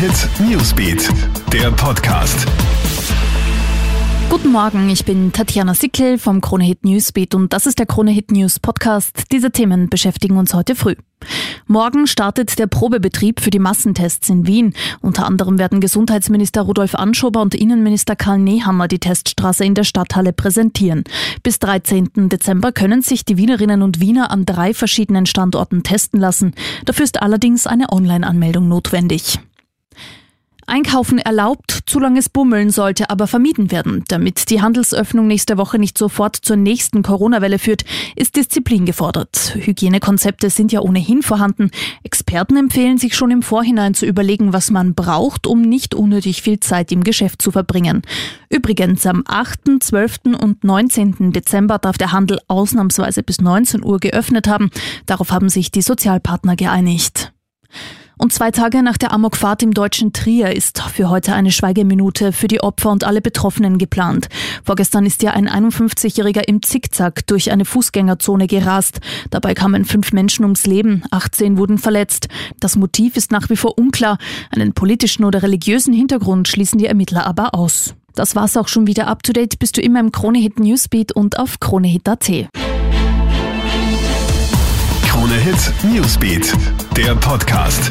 Hit Newsbeat, der Podcast. Guten Morgen, ich bin Tatjana Sickel vom Krone Hit Newsbeat und das ist der Krone Hit News Podcast. Diese Themen beschäftigen uns heute früh. Morgen startet der Probebetrieb für die Massentests in Wien. Unter anderem werden Gesundheitsminister Rudolf Anschober und Innenminister Karl Nehammer die Teststraße in der Stadthalle präsentieren. Bis 13. Dezember können sich die Wienerinnen und Wiener an drei verschiedenen Standorten testen lassen. Dafür ist allerdings eine Online-Anmeldung notwendig. Einkaufen erlaubt, zu langes Bummeln sollte aber vermieden werden. Damit die Handelsöffnung nächste Woche nicht sofort zur nächsten Corona-Welle führt, ist Disziplin gefordert. Hygienekonzepte sind ja ohnehin vorhanden. Experten empfehlen sich schon im Vorhinein zu überlegen, was man braucht, um nicht unnötig viel Zeit im Geschäft zu verbringen. Übrigens, am 8., 12. und 19. Dezember darf der Handel ausnahmsweise bis 19 Uhr geöffnet haben. Darauf haben sich die Sozialpartner geeinigt. Und zwei Tage nach der Amokfahrt im deutschen Trier ist für heute eine Schweigeminute für die Opfer und alle Betroffenen geplant. Vorgestern ist ja ein 51-Jähriger im Zickzack durch eine Fußgängerzone gerast. Dabei kamen fünf Menschen ums Leben, 18 wurden verletzt. Das Motiv ist nach wie vor unklar. Einen politischen oder religiösen Hintergrund schließen die Ermittler aber aus. Das war's auch schon wieder up to date. Bist du immer im Kronehit Newsbeat und auf Kronehit.at. Krone Hit Newsbeat, der Podcast.